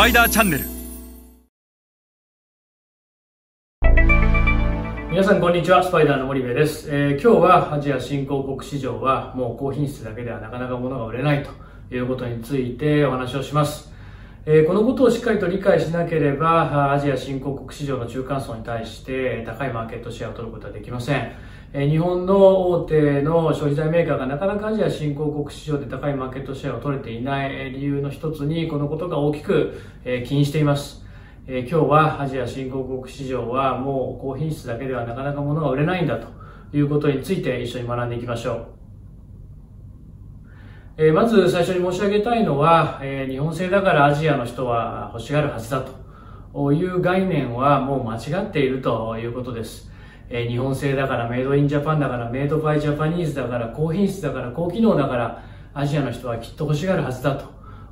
パイダーチャンネル皆さんこんにちは。スパイダーの森部です、えー、今日はアジア新興国市場はもう高品質だけではなかなか物が売れないということについてお話をします。えこのことをしっかりと理解しなければアジア新興国市場の中間層に対して高いマーケットシェアを取ることはできません。え日本の大手の消費財メーカーがなかなかアジア新興国市場で高いマーケットシェアを取れていない理由の一つにこのことが大きくえ起因しています。え今日はアジア新興国市場はもう高品質だけではなかなか物が売れないんだということについて一緒に学んでいきましょう。えまず最初に申し上げたいのは、え日本製だからアジアの人は欲しがるはずだという概念はもう間違っているということです。え日本製だからメイドインジャパンだからメイドバイジャパニーズだから高品質だから高機能だからアジアの人はきっと欲しがるはずだ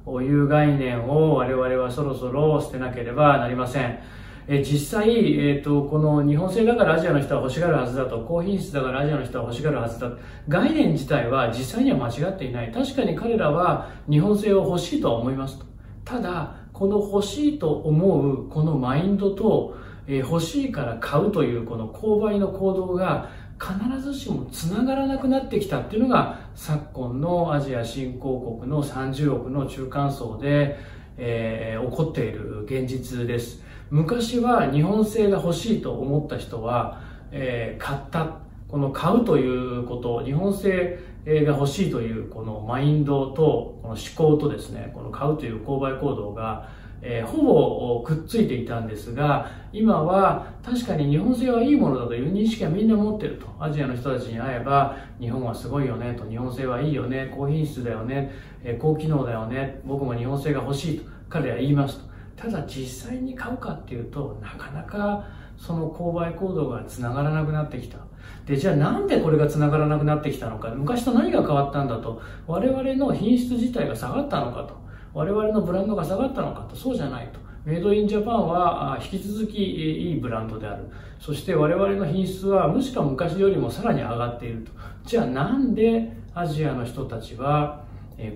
という概念を我々はそろそろ捨てなければなりません。え実際、えーと、この日本製だからアジアの人は欲しがるはずだと高品質だからアジアの人は欲しがるはずだ。と概念自体は実際には間違っていない。確かに彼らは日本製を欲しいとは思いますと。ただこの欲しいと思うこのマインドとえー、欲しいから買うというこの購買の行動が必ずしもつながらなくなってきたっていうのが昨今のアジア新興国の30億の中間層で、えー、起こっている現実です。昔は日本製が欲しいと思った人は、えー、買ったこの買うということ日本製が欲しいというこのマインドとこの思考とですねこの買うという購買行動がえー、ほぼくっついていたんですが今は確かに日本製はいいものだという認識はみんな持ってると。アジアの人たちに会えば日本はすごいよねと。日本製はいいよね。高品質だよね、えー、高機能だよね。僕も日本製が欲しいと彼は言いますと。ただ実際に買うかっていうとなかなかその購買行動がつながらなくなってきた。でじゃあなんでこれがつながらなくなってきたのか。昔と何が変わったんだと。我々の品質自体が下がったのかと。我々のブランドが下がったのかと。そうじゃないと。メイドインジャパンは引き続きいいブランドである。そして我々の品質はむしろ昔よりもさらに上がっていると。じゃあなんでアジアの人たちは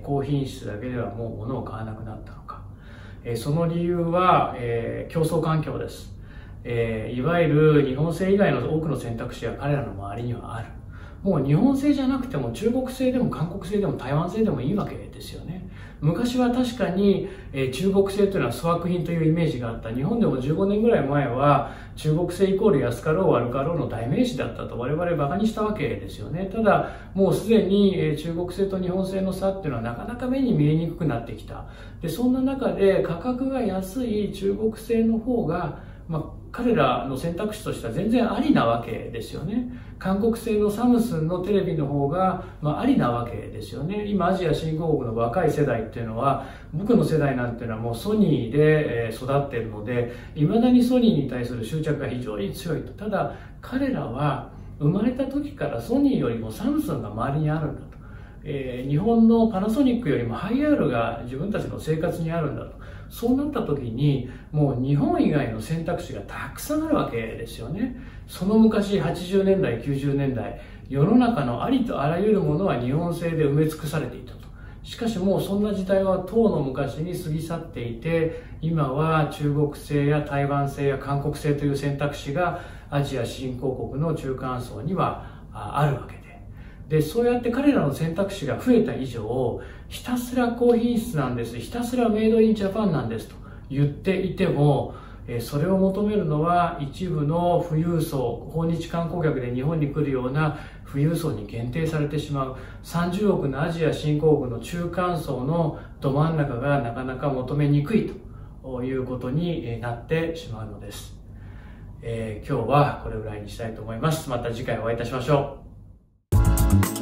高品質だけではもう物を買わなくなったのえその理由はえ競争環境です。えいわゆる日本製以外の多くの選択肢は彼らの周りにはある。もう日本製じゃなくても中国製でも韓国製でも台湾製でもいいわけですよね。昔は確かに、えー、中国製というのは粗悪品というイメージがあった。日本でも15年ぐらい前は中国製イコール安かろう悪かろうの代名詞だったと我々馬鹿にしたわけですよね。ただもうすでに、えー、中国製と日本製の差っていうのはなかなか目に見えにくくなってきた。でそんな中で価格が安い中国製の方が、まあ彼らの選択肢としては全然ありなわけですよね。韓国製のサムスンのテレビの方が、まあ、ありなわけですよね。今アジア新興国の若い世代っていうのは、僕の世代なんていうのはもうソニーで育ってるので、未だにソニーに対する執着が非常に強いと。ただ、彼らは生まれた時からソニーよりもサムスンが周りにあるんだと。えー、日本のパナソニックよりもハイアールが自分たちの生活にあるんだと。そうなった時に、もう日本以外の選択肢がたくさんあるわけですよね。その昔、80年代、90年代、世の中のありとあらゆるものは日本製で埋め尽くされていたと。しかしもうそんな時代は唐の昔に過ぎ去っていて、今は中国製や台湾製や韓国製という選択肢がアジア新興国の中間層にはあるわけで、そうやって彼らの選択肢が増えた以上、ひたすら高品質なんです、ひたすらメイドインジャパンなんですと言っていても、それを求めるのは一部の富裕層、訪日観光客で日本に来るような富裕層に限定されてしまう30億のアジア新興国の中間層のど真ん中がなかなか求めにくいということになってしまうのです。えー、今日はこれぐらいにしたいと思います。また次回お会いいたしましょう。Bye.